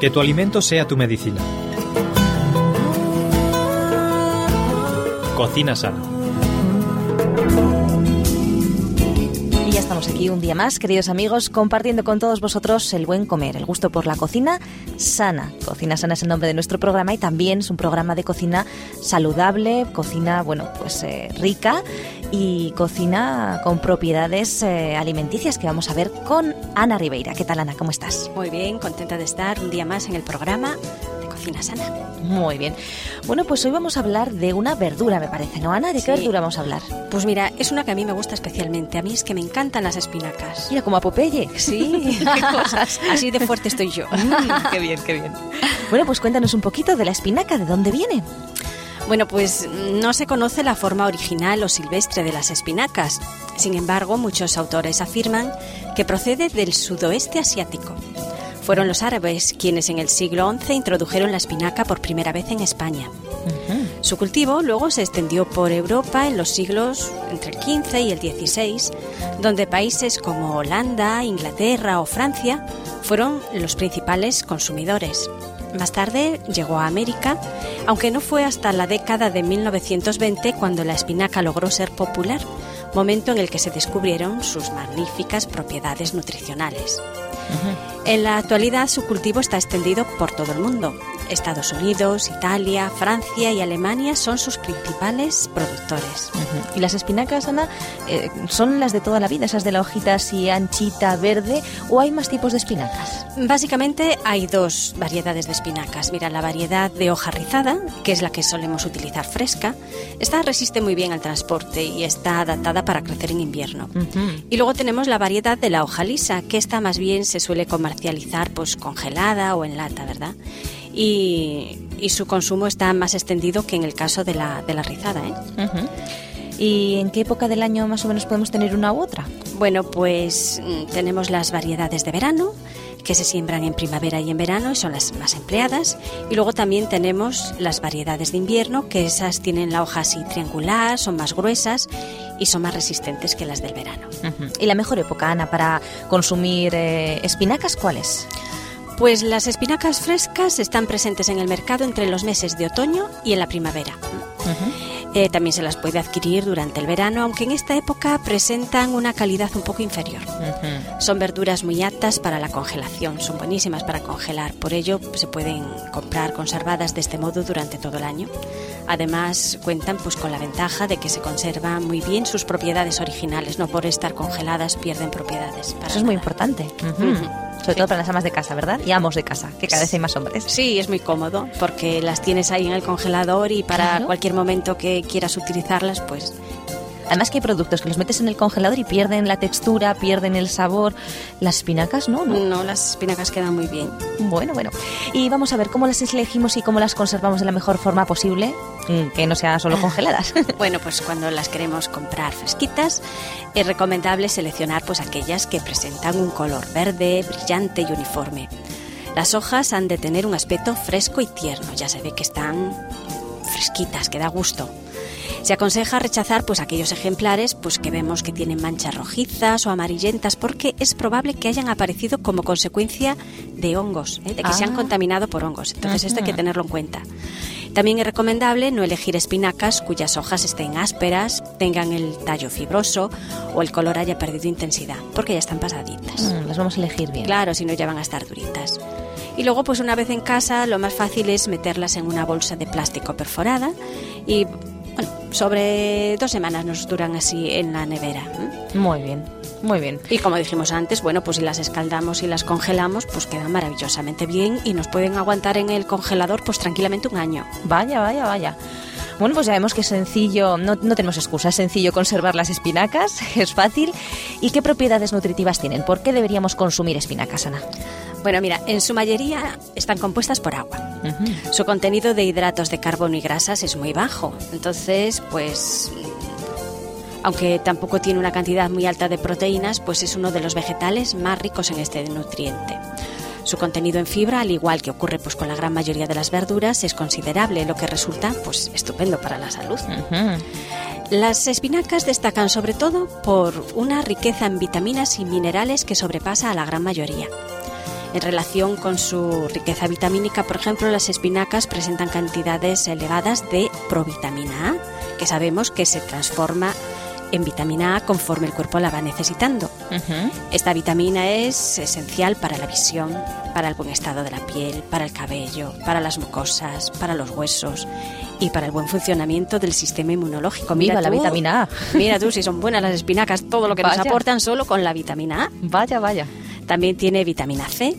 Que tu alimento sea tu medicina. Cocina sana. Y ya estamos aquí un día más, queridos amigos, compartiendo con todos vosotros el buen comer, el gusto por la cocina sana. Cocina sana es el nombre de nuestro programa y también es un programa de cocina saludable, cocina, bueno, pues eh, rica y cocina con propiedades eh, alimenticias que vamos a ver con Ana Ribeira. ¿Qué tal, Ana? ¿Cómo estás? Muy bien, contenta de estar un día más en el programa de Cocina Sana. Muy bien. Bueno, pues hoy vamos a hablar de una verdura, me parece, ¿no, Ana? ¿De qué Sí. verdura vamos a hablar? Pues mira, es una que a mí me gusta especialmente. A mí es que me encantan las espinacas. Mira, como a Popeye. Sí, qué cosas. Así de fuerte estoy yo. Qué bien, qué bien. Bueno, pues cuéntanos un poquito de la espinaca, ¿de dónde viene? Bueno, pues no se conoce la forma original o silvestre de las espinacas. Sin embargo, muchos autores afirman que procede del sudoeste asiático. Fueron los árabes quienes en el siglo XI introdujeron la espinaca por primera vez en España. Su cultivo luego se extendió por Europa en los siglos entre el XV y el XVI, donde países como Holanda, Inglaterra o Francia fueron los principales consumidores. Más tarde llegó a América, aunque no fue hasta la década de 1920 cuando la espinaca logró ser popular, momento en el que se descubrieron sus magníficas propiedades nutricionales. En la actualidad su cultivo está extendido por todo el mundo. Estados Unidos, Italia, Francia y Alemania son sus principales productores. Y las espinacas, Ana, eh, son las de toda la vida, esas de la hojita así anchita, verde, o hay más tipos de espinacas. Básicamente hay dos variedades de espinacas. Mira, la variedad de hoja rizada, que es la que solemos utilizar fresca, esta resiste muy bien al transporte y está adaptada para crecer en invierno. Y luego tenemos la variedad de la hoja lisa, que esta más bien se suele comercializar pues congelada o en lata, ¿verdad? Y, y su consumo está más extendido que en el caso de la, de la rizada, ¿eh? ¿Y en qué época del año más o menos podemos tener una u otra? Bueno, pues mm, tenemos las variedades de verano, que se siembran en primavera y en verano y son las más empleadas. Y luego también tenemos las variedades de invierno, que esas tienen la hoja así triangular, son más gruesas y son más resistentes que las del verano. ¿Y la mejor época, Ana, para consumir eh, espinacas, cuál es? Pues las espinacas frescas están presentes en el mercado entre los meses de otoño y en la primavera. Eh, también se las puede adquirir durante el verano, aunque en esta época presentan una calidad un poco inferior. Son verduras muy aptas para la congelación, son buenísimas para congelar, por ello se pueden comprar conservadas de este modo durante todo el año. Además cuentan pues con la ventaja de que se conservan muy bien sus propiedades originales, no por estar congeladas pierden propiedades. para Eso es muy importante. Sobre todo para las amas de casa, ¿verdad? Y amos de casa, que cada vez hay más hombres. Sí, es muy cómodo porque las tienes ahí en el congelador y para Claro. cualquier momento que quieras utilizarlas, pues Además que hay productos que los metes en el congelador y pierden la textura, pierden el sabor. Las espinacas, ¿no? ¿no? no, las espinacas quedan muy bien. Bueno, bueno. Y vamos a ver cómo las elegimos y cómo las conservamos de la mejor forma posible, mm, que no sea solo congeladas. Bueno, pues cuando las queremos comprar fresquitas, es recomendable seleccionar pues aquellas que presentan un color verde, brillante y uniforme. Las hojas han de tener un aspecto fresco y tierno, ya se ve que están fresquitas, que da gusto. Se aconseja rechazar pues aquellos ejemplares pues que vemos que tienen manchas rojizas o amarillentas porque es probable que hayan aparecido como consecuencia de hongos, ¿eh? de que se han Ah. contaminado por hongos. Entonces esto hay que tenerlo en cuenta. También es recomendable no elegir espinacas cuyas hojas estén ásperas, tengan el tallo fibroso o el color haya perdido intensidad, porque ya están pasaditas. Mm, las vamos a elegir bien. Claro, si no ya van a estar duritas. Y luego, pues una vez en casa, lo más fácil es meterlas en una bolsa de plástico perforada y, bueno, sobre dos semanas nos duran así en la nevera. Muy bien, muy bien. Y como dijimos antes, bueno, pues si las escaldamos y las congelamos, pues quedan maravillosamente bien y nos pueden aguantar en el congelador pues tranquilamente un año. Vaya, vaya, vaya. Bueno, pues ya vemos que es sencillo, no, no tenemos excusa, es sencillo conservar las espinacas, es fácil. ¿Y qué propiedades nutritivas tienen? ¿Por qué deberíamos consumir espinacas, Ana? Bueno, mira, en su mayoría están compuestas por agua. Su contenido de hidratos de carbono y grasas es muy bajo. Entonces, pues, aunque tampoco tiene una cantidad muy alta de proteínas, pues es uno de los vegetales más ricos en este nutriente. Su contenido en fibra, al igual que ocurre pues con la gran mayoría de las verduras, es considerable, lo que resulta pues estupendo para la salud. Las espinacas destacan sobre todo por una riqueza en vitaminas y minerales que sobrepasa a la gran mayoría. En relación con su riqueza vitamínica, por ejemplo, las espinacas presentan cantidades elevadas de provitamina A, que sabemos que se transforma en vitamina A conforme el cuerpo la va necesitando. Esta vitamina es esencial para la visión, para el buen estado de la piel, para el cabello, para las mucosas, para los huesos y para el buen funcionamiento del sistema inmunológico. Mira la vitamina A. Mira tú si son buenas las espinacas, todo lo que nos aportan solo con la vitamina A. Vaya, vaya. También tiene vitamina C,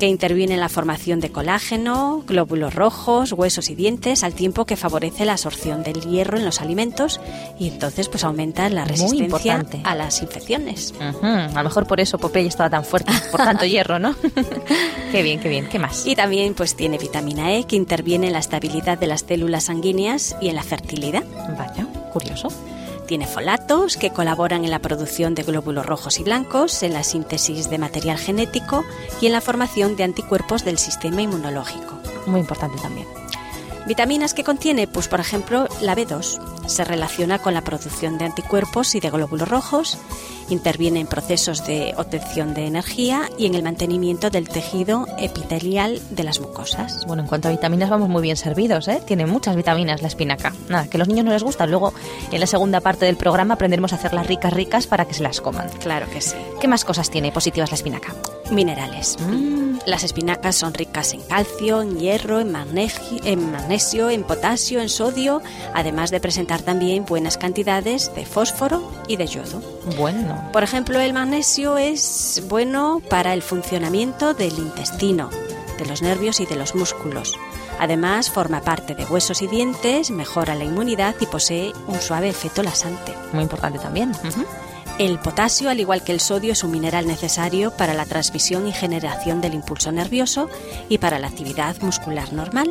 que interviene en la formación de colágeno, glóbulos rojos, huesos y dientes, al tiempo que favorece la absorción del hierro en los alimentos y entonces pues aumenta la resistencia a las infecciones. A lo mejor por eso Popeye estaba tan fuerte, por tanto hierro, ¿no? qué bien, qué bien. ¿Qué más? Y también pues tiene vitamina E que interviene en la estabilidad de las células sanguíneas y en la fertilidad. Vaya, curioso. Tiene folatos que colaboran en la producción de glóbulos rojos y blancos, en la síntesis de material genético y en la formación de anticuerpos del sistema inmunológico. Muy importante también. Vitaminas que contiene, pues por ejemplo, la B2 se relaciona con la producción de anticuerpos y de glóbulos rojos, interviene en procesos de obtención de energía y en el mantenimiento del tejido epitelial de las mucosas. Bueno, en cuanto a vitaminas vamos muy bien servidos, ¿eh? Tiene muchas vitaminas la espinaca. Nada, que a los niños no les gusta. Luego, en la segunda parte del programa aprenderemos a hacerlas ricas, ricas para que se las coman. Claro que sí. ¿Qué más cosas tiene positivas la espinaca? Minerales. Mm. Las espinacas son ricas en calcio, en hierro, en magnesio, en magnesio, en potasio, en sodio, además de presentar también buenas cantidades de fósforo y de yodo. Bueno. Por ejemplo, el magnesio es bueno para el funcionamiento del intestino, de los nervios y de los músculos. Además, forma parte de huesos y dientes, mejora la inmunidad y posee un suave efecto lasante. Muy importante también. El potasio, al igual que el sodio, es un mineral necesario para la transmisión y generación del impulso nervioso y para la actividad muscular normal.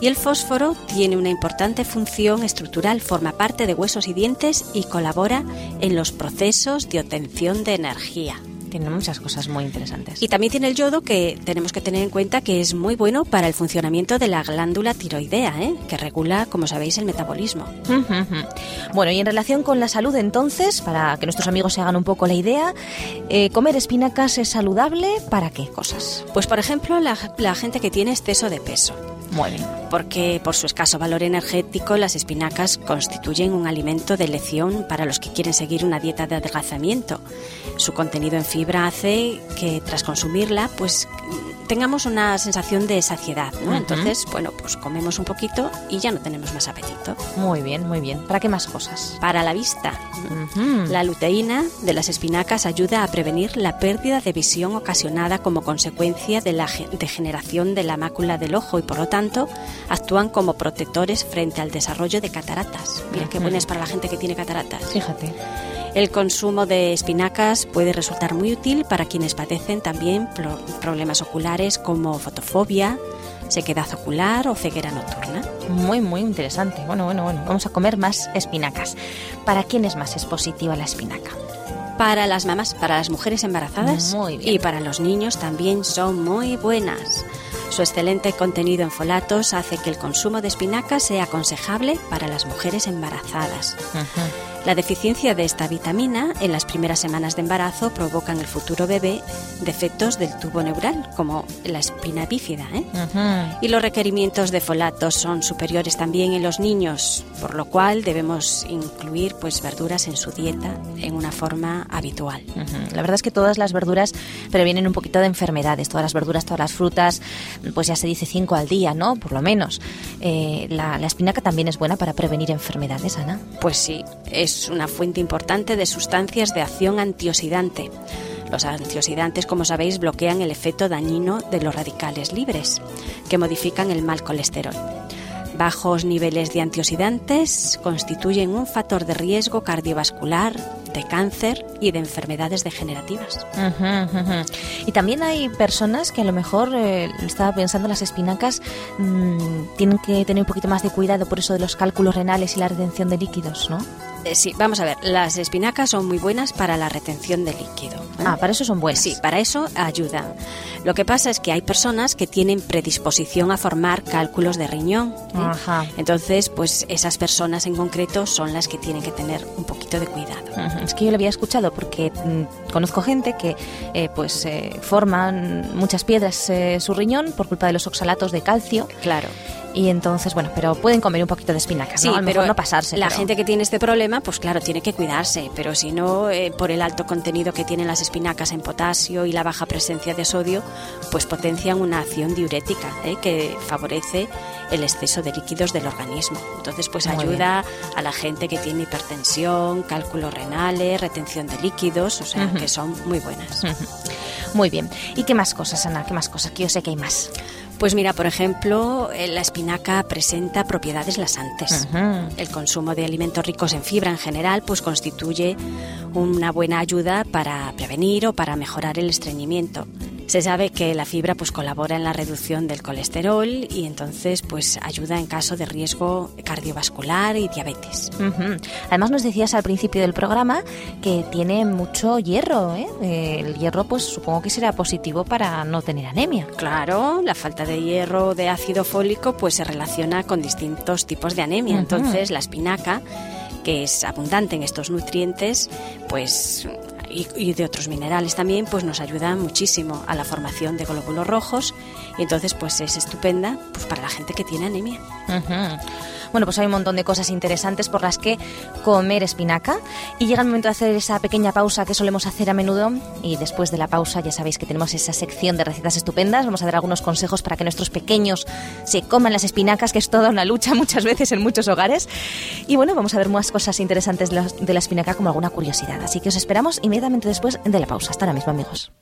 Y el fósforo tiene una importante función estructural, forma parte de huesos y dientes y colabora en los procesos de obtención de energía. Tiene muchas cosas muy interesantes. Y también tiene el yodo que tenemos que tener en cuenta que es muy bueno para el funcionamiento de la glándula tiroidea, ¿eh? que regula, como sabéis, el metabolismo. bueno, y en relación con la salud entonces, para que nuestros amigos se hagan un poco la idea, eh, ¿comer espinacas es saludable para qué cosas? Pues por ejemplo, la gente que tiene exceso de peso. Muy bien. Porque por su escaso valor energético, las espinacas constituyen un alimento de elección para los que quieren seguir una dieta de adelgazamiento. Su contenido en fibra hace que tras consumirla, pues tengamos una sensación de saciedad, ¿no? Entonces, bueno, pues comemos un poquito y ya no tenemos más apetito. Muy bien, muy bien. ¿Para qué más cosas? Para la vista. La luteína de las espinacas ayuda a prevenir la pérdida de visión ocasionada como consecuencia de la degeneración de la mácula del ojo y por lo tanto actúan como protectores frente al desarrollo de cataratas. Mira qué buenas para la gente que tiene cataratas. Fíjate. El consumo de espinacas puede resultar muy útil para quienes padecen también problemas oculares como fotofobia, sequedad ocular o ceguera nocturna. Muy, muy interesante. Bueno, bueno, bueno. Vamos a comer más espinacas. ¿Para quiénes más es positiva la espinaca? Para las mamás, para las mujeres embarazadas muy bien. y para los niños también son muy buenas. Su excelente contenido en folatos hace que el consumo de espinacas sea aconsejable para las mujeres embarazadas. La deficiencia de esta vitamina en las primeras semanas de embarazo provoca en el futuro bebé defectos del tubo neural, como la espina bífida. ¿eh? Y los requerimientos de folatos son superiores también en los niños, por lo cual debemos incluir pues, verduras en su dieta en una forma habitual. La verdad es que todas las verduras previenen un poquito de enfermedades, todas las verduras, todas las frutas, pues ya se dice cinco al día, ¿no? Por lo menos. Eh, la, la espinaca también es buena para prevenir enfermedades, Ana. Pues sí, es una fuente importante de sustancias de acción antioxidante. Los antioxidantes, como sabéis, bloquean el efecto dañino de los radicales libres, que modifican el mal colesterol. Bajos niveles de antioxidantes constituyen un factor de riesgo cardiovascular, de cáncer y de enfermedades degenerativas. Y también hay personas que a lo mejor, eh, estaba pensando, las espinacas mm, tienen que tener un poquito más de cuidado por eso de los cálculos renales y la retención de líquidos, ¿no? Eh, sí, vamos a ver, las espinacas son muy buenas para la retención de líquido. ¿eh? Ah, para eso son buenas. Sí, para eso ayudan. Lo que pasa es que hay personas que tienen predisposición a formar cálculos de riñón. Ajá. Entonces, pues esas personas en concreto son las que tienen que tener un poquito de cuidado. Es que yo lo había escuchado porque mm, conozco gente que eh, pues eh, forman muchas piedras su riñón por culpa de los oxalatos de calcio. Claro. Y entonces, bueno, pero pueden comer un poquito de espinaca, sí, pero no pasarse. La gente que tiene este problema, pues claro, tiene que cuidarse, pero si no, eh, por el alto contenido que tienen las espinacas en potasio y la baja presencia de sodio, pues potencian una acción diurética eh, que favorece el exceso de líquidos del organismo. Entonces, pues ayuda a la gente que tiene hipertensión, cálculos renales, retención de líquidos, o sea, que son muy buenas. Muy bien. ¿Y qué más cosas, Ana? ¿Qué más cosas? Que yo sé que hay más. Pues mira, por ejemplo, eh, la espinaca presenta propiedades lasantes. El consumo de alimentos ricos en fibra en general pues constituye una buena ayuda para prevenir o para mejorar el estreñimiento. Se sabe que la fibra pues colabora en la reducción del colesterol y entonces pues ayuda en caso de riesgo cardiovascular y diabetes. Además nos decías al principio del programa que tiene mucho hierro, ¿eh? El hierro pues supongo que será positivo para no tener anemia. Claro, la falta de hierro de ácido fólico pues se relaciona con distintos tipos de anemia. Entonces la espinaca que es abundante en estos nutrientes, pues y, de otros minerales también, pues nos ayudan muchísimo a la formación de glóbulos rojos y entonces pues es estupenda pues para la gente que tiene anemia. Bueno, pues hay un montón de cosas interesantes por las que comer espinaca. Y llega el momento de hacer esa pequeña pausa que solemos hacer a menudo. Y después de la pausa ya sabéis que tenemos esa sección de recetas estupendas. Vamos a dar algunos consejos para que nuestros pequeños se coman las espinacas, que es toda una lucha muchas veces en muchos hogares. Y bueno, vamos a ver más cosas interesantes de la espinaca como alguna curiosidad. Así que os esperamos inmediatamente después de la pausa. Hasta ahora mismo, amigos.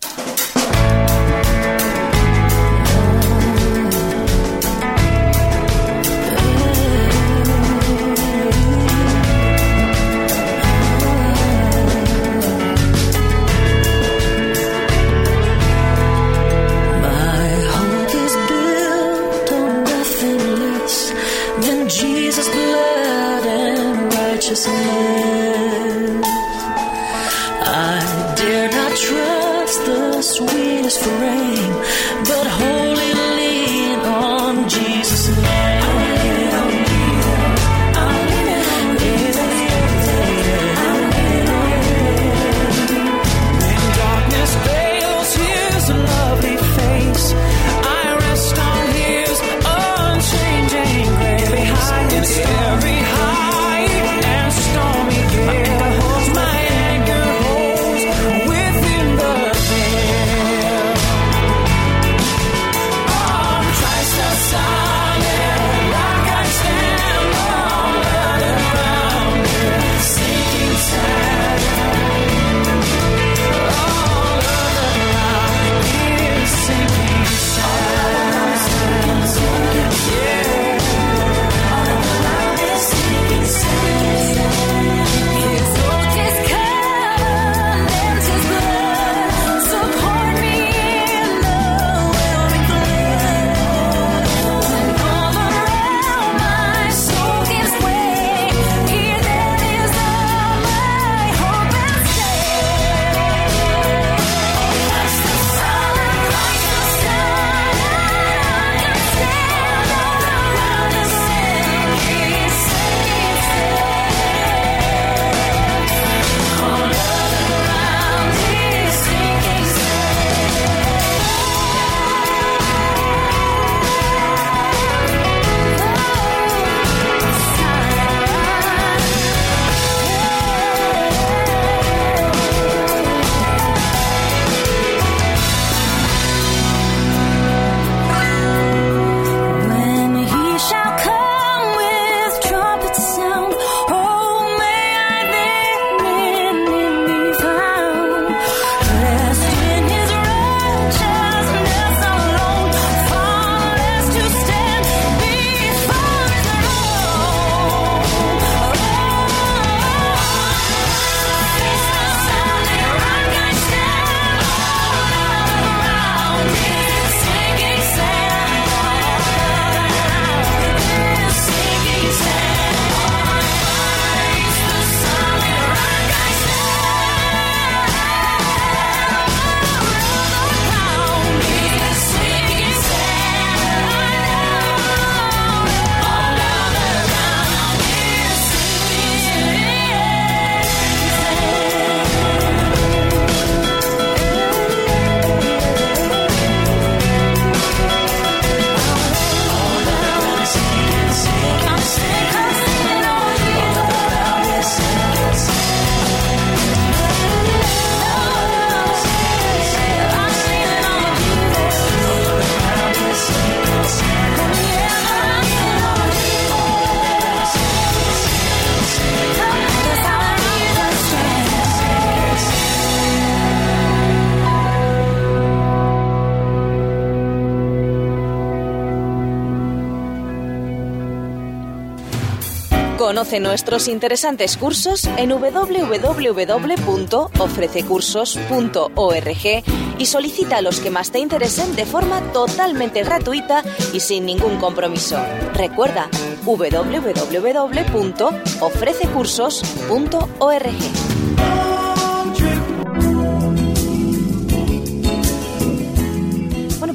Conoce nuestros interesantes cursos en www.ofrececursos.org y solicita los que más te interesen de forma totalmente gratuita y sin ningún compromiso. Recuerda www.ofrececursos.org.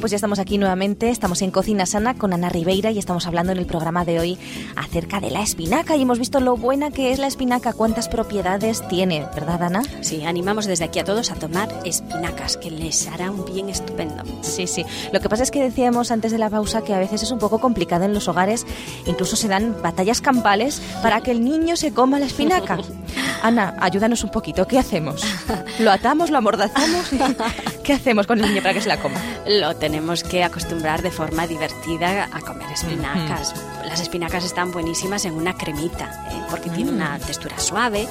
pues ya estamos aquí nuevamente, estamos en Cocina Sana con Ana Ribeira y estamos hablando en el programa de hoy acerca de la espinaca y hemos visto lo buena que es la espinaca, cuántas propiedades tiene, ¿verdad Ana? Sí, animamos desde aquí a todos a tomar espinacas, que les hará un bien estupendo. Sí, sí. Lo que pasa es que decíamos antes de la pausa que a veces es un poco complicado en los hogares, incluso se dan batallas campales para que el niño se coma la espinaca. Ana, ayúdanos un poquito, ¿qué hacemos? ¿Lo atamos, lo amordazamos? ¿Qué hacemos con el niño para que se la coma? Lo tenemos que acostumbrar de forma divertida a comer espinacas. Las espinacas están buenísimas en una cremita, ¿eh? porque tiene una mm. textura suave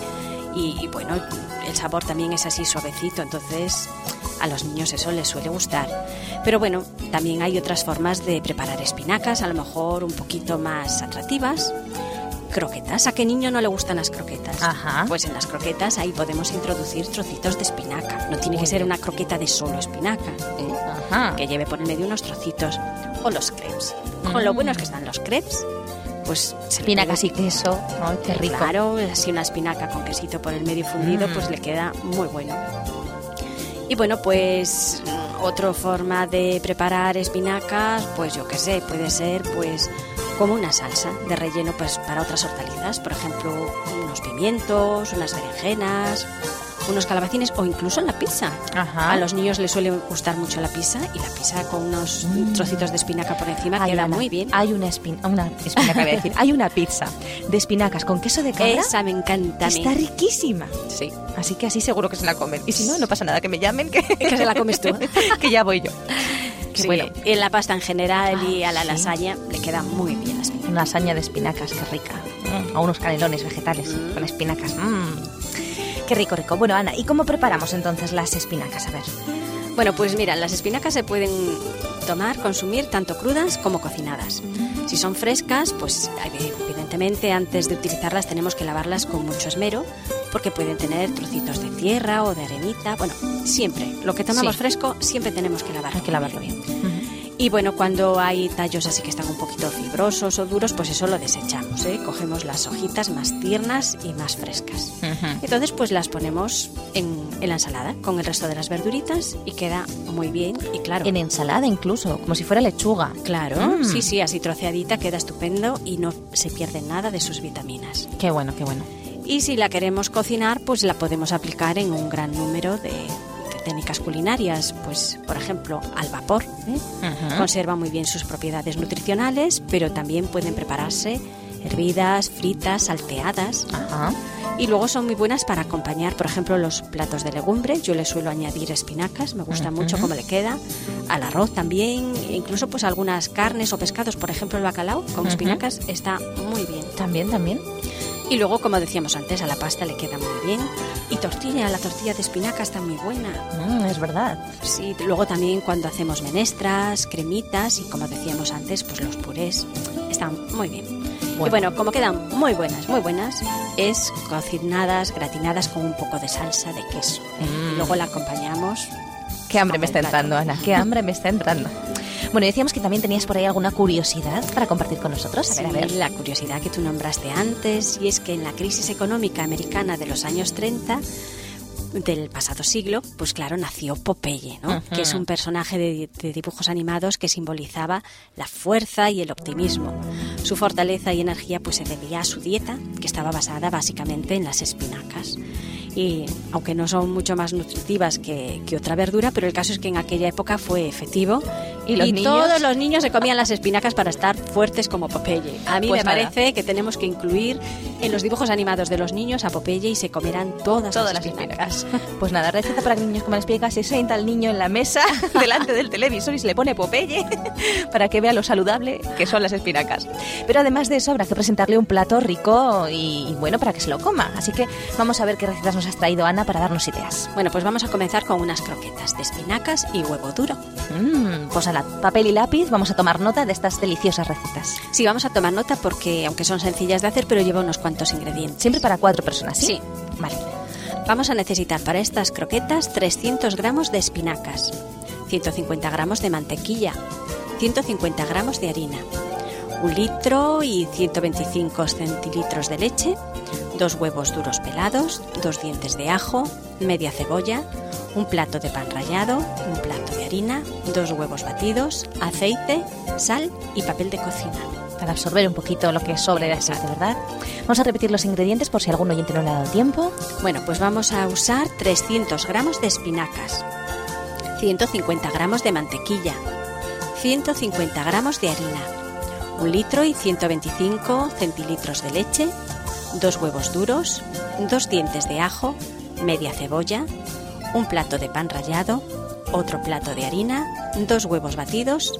y, bueno, el sabor también es así suavecito, entonces a los niños eso les suele gustar. Pero bueno, también hay otras formas de preparar espinacas, a lo mejor un poquito más atractivas croquetas. ¿A qué niño no le gustan las croquetas? Ajá. Pues en las croquetas ahí podemos introducir trocitos de espinaca. No tiene que ser una croqueta de solo espinaca, ¿eh? Ajá. que lleve por el medio unos trocitos. O los crepes. Con lo mm. buenos que están los crepes, pues espinacas y queso, qué rico. Claro, así una espinaca con quesito por el medio fundido, pues mm. le queda muy bueno. Y bueno, pues otra forma de preparar espinacas, pues yo qué sé, puede ser pues como una salsa de relleno pues para otras hortalizas, por ejemplo, unos pimientos, unas berenjenas, unos calabacines o incluso en la pizza. A los niños les suele gustar mucho la pizza y la pizza con unos mm. trocitos de espinaca por encima queda muy bien. Hay una, una espinaca, decir. Hay una pizza de espinacas con queso de cabra. Esa me encanta. Está riquísima. Sí. Así que así seguro que se la comen. Y si no, no pasa nada, que me llamen que, que se la comes tú. que ya voy yo. Sí, bueno, en la pasta en general y a la lasaña le queda muy bien la espinaca. Una lasaña de espinacas, qué rica. Mm. A unos canelones vegetales mm. con espinacas. Mm. Qué rico, rico. Bueno, Ana, ¿y cómo preparamos entonces las espinacas? A ver. Bueno, pues mira, las espinacas se pueden tomar, consumir tanto crudas como cocinadas. Si son frescas, pues evidentemente antes de utilizarlas tenemos que lavarlas con mucho esmero porque pueden tener trocitos de tierra o de arenita. Bueno, siempre, lo que tomamos fresco siempre tenemos que lavarlo. Hay que lavarlo bien. Y bueno, cuando hay tallos así que están un poquito fibrosos o duros, pues eso lo desechamos. ¿eh? Cogemos las hojitas más tiernas y más frescas. Entonces, pues las ponemos en, la ensalada con el resto de las verduritas y queda muy bien. Y claro. En ensalada incluso, como si fuera lechuga. Claro, mm. sí, sí, así troceadita queda estupendo y no se pierde nada de sus vitaminas. Qué bueno, qué bueno. Y si la queremos cocinar, pues la podemos aplicar en un gran número de, técnicas culinarias, pues por ejemplo al vapor. ¿eh? Conserva muy bien sus propiedades nutricionales, pero también pueden prepararse hervidas, fritas, salteadas. Y luego son muy buenas para acompañar, por ejemplo, los platos de legumbre. Yo le suelo añadir espinacas, me gusta mucho cómo le queda. Al arroz también, incluso pues algunas carnes o pescados, por ejemplo el bacalao con espinacas está muy bien. También, también. Y luego, como decíamos antes, a la pasta le queda muy bien. Y tortilla, la tortilla de espinaca está muy buena. Mm, es verdad. Sí, luego también cuando hacemos menestras, cremitas y como decíamos antes, pues los purés están muy bien. Y bueno, como quedan muy buenas, muy buenas, es cocinadas, gratinadas con un poco de salsa de queso. Mm. Luego la acompañamos. Qué hambre me está entrando, Ana. Qué hambre me está entrando. Bueno, decíamos que también tenías por ahí alguna curiosidad para compartir con nosotros. A ver, a ver. La curiosidad que tú nombraste antes, y es que en la crisis económica americana de los años 30, del pasado siglo, pues claro, nació Popeye, ¿no? que es un personaje de, de, dibujos animados que simbolizaba la fuerza y el optimismo. Su fortaleza y energía pues se debía a su dieta, que estaba basada básicamente en las espinacas y aunque no son mucho más nutritivas que, otra verdura, pero el caso es que en aquella época fue efectivo y, todos los niños se comían las espinacas para estar fuertes como Popeye. A mí pues me parece que tenemos que incluir en los dibujos animados de los niños a Popeye y se comerán todas, las espinacas. Pues nada, receta para que niños coman espinacas, se sienta el niño en la mesa delante del televisor y se le pone Popeye para que vea lo saludable que son las espinacas. Pero además de eso habrá que presentarle un plato rico y, y bueno para que se lo coma. Así que vamos a ver qué recetas nos has traído, Ana, para darnos ideas? Bueno, pues vamos a comenzar con unas croquetas de espinacas y huevo duro. Mm, pues Papel y lápiz, vamos a tomar nota de estas deliciosas recetas. Sí, vamos a tomar nota porque, aunque son sencillas de hacer, pero lleva unos cuantos ingredientes. Siempre para cuatro personas, ¿sí? Sí. Vale. Vamos a necesitar para estas croquetas 300 gramos de espinacas, 150 gramos de mantequilla, 150 gramos de harina, un litro y 125 centilitros de leche, dos huevos duros pelados, dos dientes de ajo, media cebolla, un plato de pan rallado, un plato harina, dos huevos batidos, aceite, sal y papel de cocina. Para absorber un poquito lo que sobre de aceite, ¿verdad? Vamos a repetir los ingredientes por si algún oyente no le ha dado tiempo. Bueno, pues vamos a usar 300 gramos de espinacas, 150 gramos de mantequilla, 150 gramos de harina, un litro y 125 centilitros de leche, dos huevos duros, dos dientes de ajo, media cebolla, un plato de pan rallado, otro plato de harina, dos huevos batidos,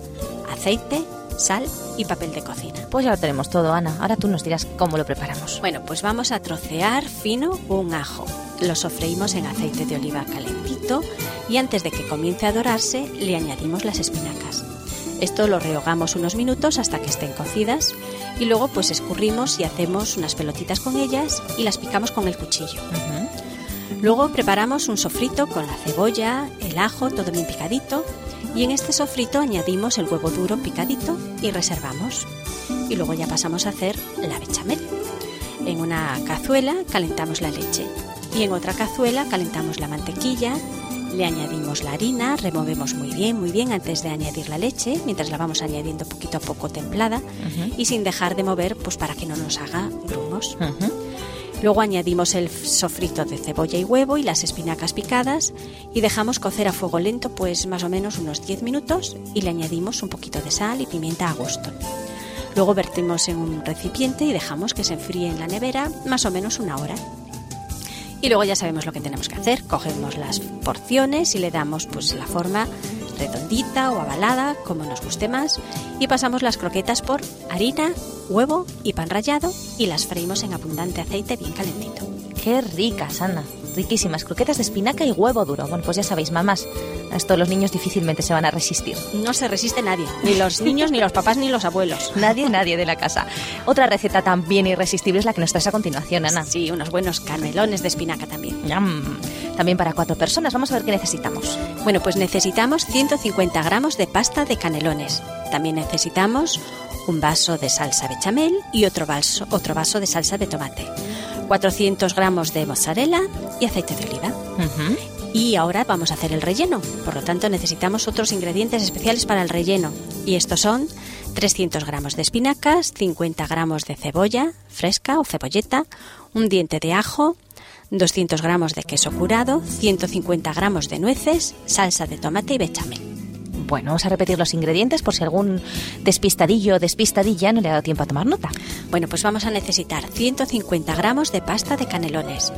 aceite, sal y papel de cocina. Pues ya lo tenemos todo, Ana. Ahora tú nos dirás cómo lo preparamos. Bueno, pues vamos a trocear fino un ajo. Lo sofreímos en aceite de oliva calentito y antes de que comience a dorarse le añadimos las espinacas. Esto lo rehogamos unos minutos hasta que estén cocidas y luego pues escurrimos y hacemos unas pelotitas con ellas y las picamos con el cuchillo. Luego preparamos un sofrito con la cebolla, el ajo, todo bien picadito y en este sofrito añadimos el huevo duro picadito y reservamos. Y luego ya pasamos a hacer la bechamel. En una cazuela calentamos la leche y en otra cazuela calentamos la mantequilla, le añadimos la harina, removemos muy bien, muy bien antes de añadir la leche, mientras la vamos añadiendo poquito a poco templada y sin dejar de mover pues para que no nos haga grumos. Luego añadimos el sofrito de cebolla y huevo y las espinacas picadas y dejamos cocer a fuego lento pues más o menos unos 10 minutos y le añadimos un poquito de sal y pimienta a gusto. Luego vertimos en un recipiente y dejamos que se enfríe en la nevera más o menos una hora. Y luego ya sabemos lo que tenemos que hacer. Cogemos las porciones y le damos pues la forma redondita o avalada, como nos guste más, y pasamos las croquetas por harina, huevo y pan rallado y las freímos en abundante aceite bien calentito. Qué ricas, Ana. Riquísimas croquetas de espinaca y huevo duro. Bueno, pues ya sabéis, mamás, a esto los niños difícilmente se van a resistir. No se resiste nadie, ni los niños, ni los papás, ni los abuelos. Nadie, nadie de la casa. Otra receta también irresistible es la que nos traes a continuación, Ana. Sí, unos buenos canelones de espinaca también. También para cuatro personas. Vamos a ver qué necesitamos. Bueno, pues necesitamos 150 gramos de pasta de canelones. También necesitamos un vaso de salsa bechamel y otro vaso, otro vaso de salsa de tomate. 400 gramos de mozzarella y aceite de oliva. Y ahora vamos a hacer el relleno. Por lo tanto, necesitamos otros ingredientes especiales para el relleno. Y estos son 300 gramos de espinacas, 50 gramos de cebolla fresca o cebolleta, un diente de ajo, 200 gramos de queso curado, 150 gramos de nueces, salsa de tomate y bechamel. Bueno, vamos a repetir los ingredientes por si algún despistadillo o despistadilla no le ha dado tiempo a tomar nota. Bueno, pues vamos a necesitar 150 gramos de pasta de canelones,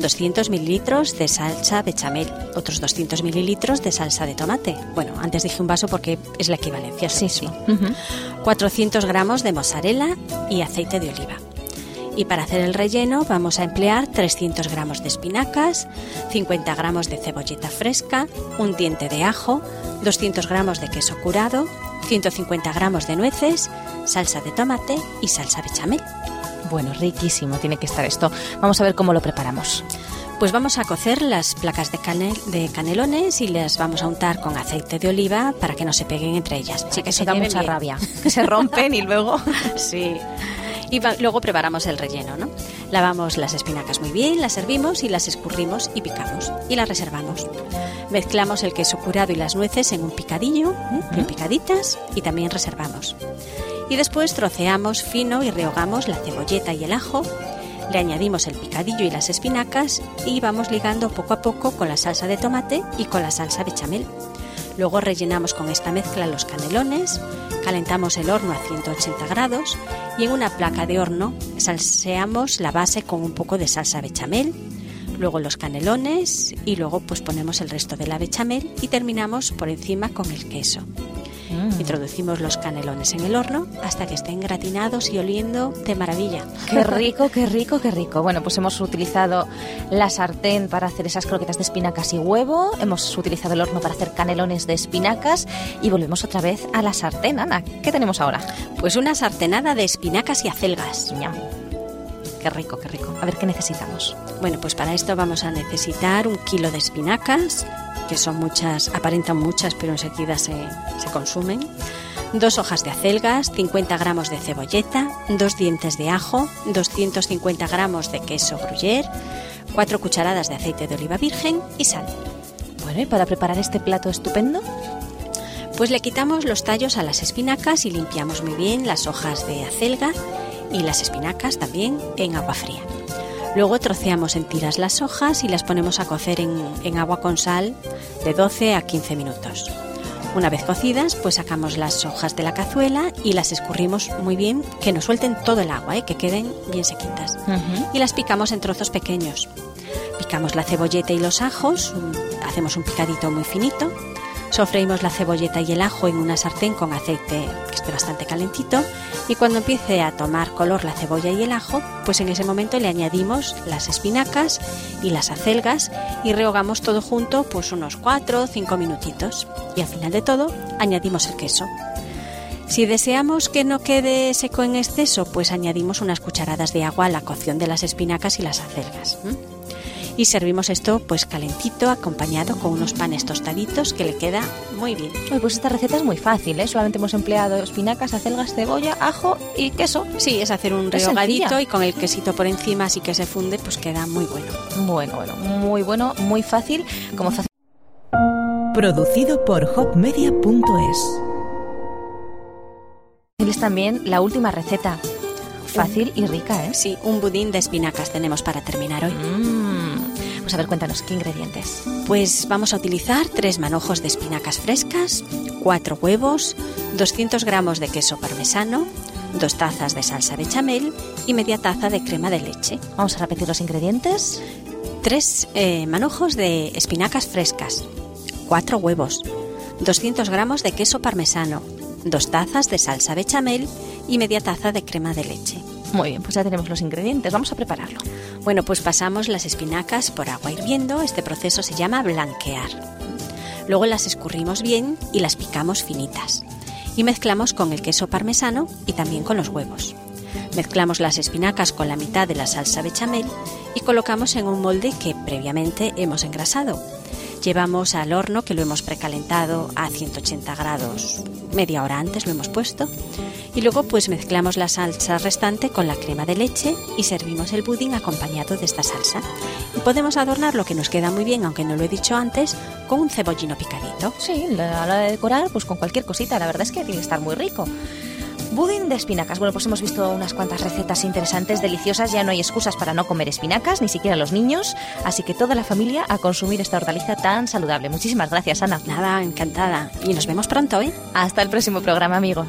200 mililitros de salsa bechamel, otros 200 mililitros de salsa de tomate. Bueno, antes dije un vaso porque es la equivalencia. Sí, sí. mismo. 400 gramos de mozzarella y aceite de oliva. Y para hacer el relleno vamos a emplear 300 gramos de espinacas, 50 gramos de cebolleta fresca, un diente de ajo, 200 gramos de queso curado, 150 gramos de nueces, salsa de tomate y salsa bechamel. Bueno, riquísimo tiene que estar esto. Vamos a ver cómo lo preparamos. Pues vamos a cocer las placas de, canel- de canelones y las vamos a untar con aceite de oliva para que no se peguen entre ellas. Sí, que se da mucha bien. rabia. Que se rompen y luego... Sí. Y va- luego preparamos el relleno, ¿no? Lavamos las espinacas muy bien, las servimos y las escurrimos y picamos y las reservamos. Mezclamos el queso curado y las nueces en un picadillo, ¿eh? bien picaditas, y también reservamos. Y después troceamos fino y rehogamos la cebolleta y el ajo. Le añadimos el picadillo y las espinacas y vamos ligando poco a poco con la salsa de tomate y con la salsa bechamel. Luego rellenamos con esta mezcla los canelones, calentamos el horno a 180 grados y en una placa de horno salseamos la base con un poco de salsa bechamel, luego los canelones y luego pues ponemos el resto de la bechamel y terminamos por encima con el queso. Mm. Introducimos los canelones en el horno hasta que estén gratinados y oliendo de maravilla. Qué rico, qué rico, qué rico. Bueno, pues hemos utilizado la sartén para hacer esas croquetas de espinacas y huevo, hemos utilizado el horno para hacer canelones de espinacas y volvemos otra vez a la sartén. Ana, ¿qué tenemos ahora? Pues una sartenada de espinacas y acelgas. Ñam. Qué rico, qué rico. A ver qué necesitamos. Bueno, pues para esto vamos a necesitar un kilo de espinacas, que son muchas, aparentan muchas, pero enseguida se, se consumen. Dos hojas de acelgas, 50 gramos de cebolleta, dos dientes de ajo, 250 gramos de queso gruyère, cuatro cucharadas de aceite de oliva virgen y sal. Bueno, y para preparar este plato estupendo, Pues le quitamos los tallos a las espinacas y limpiamos muy bien las hojas de acelga y las espinacas también en agua fría. Luego troceamos en tiras las hojas y las ponemos a cocer en, en agua con sal de 12 a 15 minutos. Una vez cocidas, pues sacamos las hojas de la cazuela y las escurrimos muy bien, que nos suelten todo el agua, ¿eh? que queden bien sequitas. Y las picamos en trozos pequeños. Picamos la cebolleta y los ajos, hacemos un picadito muy finito. Sofreímos la cebolleta y el ajo en una sartén con aceite que esté bastante calentito y cuando empiece a tomar color la cebolla y el ajo, pues en ese momento le añadimos las espinacas y las acelgas y rehogamos todo junto pues unos 4 o 5 minutitos y al final de todo añadimos el queso. Si deseamos que no quede seco en exceso, pues añadimos unas cucharadas de agua a la cocción de las espinacas y las acelgas. Y servimos esto pues calentito, acompañado con unos panes tostaditos que le queda muy bien. Pues esta receta es muy fácil, ¿eh? Solamente hemos empleado espinacas, acelgas, cebolla, ajo y queso. Sí, es hacer un rehogadito y con el quesito por encima así que se funde, pues queda muy bueno. Bueno, bueno, muy bueno, muy fácil. Como fácil Producido por hopmedia.es. es también la última receta. Fácil y rica, ¿eh? Sí, un budín de espinacas tenemos para terminar hoy. Mm. Pues a ver, cuéntanos, ¿qué ingredientes? Pues vamos a utilizar tres manojos de espinacas frescas, cuatro huevos, 200 gramos de queso parmesano, dos tazas de salsa bechamel y media taza de crema de leche. Vamos a repetir los ingredientes. Tres eh, manojos de espinacas frescas, cuatro huevos, 200 gramos de queso parmesano, dos tazas de salsa bechamel y media taza de crema de leche. Muy bien, pues ya tenemos los ingredientes. Vamos a prepararlo. Bueno, pues pasamos las espinacas por agua hirviendo. Este proceso se llama blanquear. Luego las escurrimos bien y las picamos finitas. Y mezclamos con el queso parmesano y también con los huevos. Mezclamos las espinacas con la mitad de la salsa bechamel y colocamos en un molde que previamente hemos engrasado. Llevamos al horno que lo hemos precalentado a 180 grados, media hora antes lo hemos puesto. Y luego pues mezclamos la salsa restante con la crema de leche y servimos el budín acompañado de esta salsa. Y podemos adornar lo que nos queda muy bien, aunque no lo he dicho antes, con un cebollino picadito. Sí, a la hora de decorar, pues con cualquier cosita. La verdad es que tiene que estar muy rico. Budín de espinacas. Bueno, pues hemos visto unas cuantas recetas interesantes, deliciosas. Ya no hay excusas para no comer espinacas, ni siquiera los niños. Así que toda la familia a consumir esta hortaliza tan saludable. Muchísimas gracias, Ana. Nada, encantada. Y nos vemos pronto, ¿eh? Hasta el próximo programa, amigos.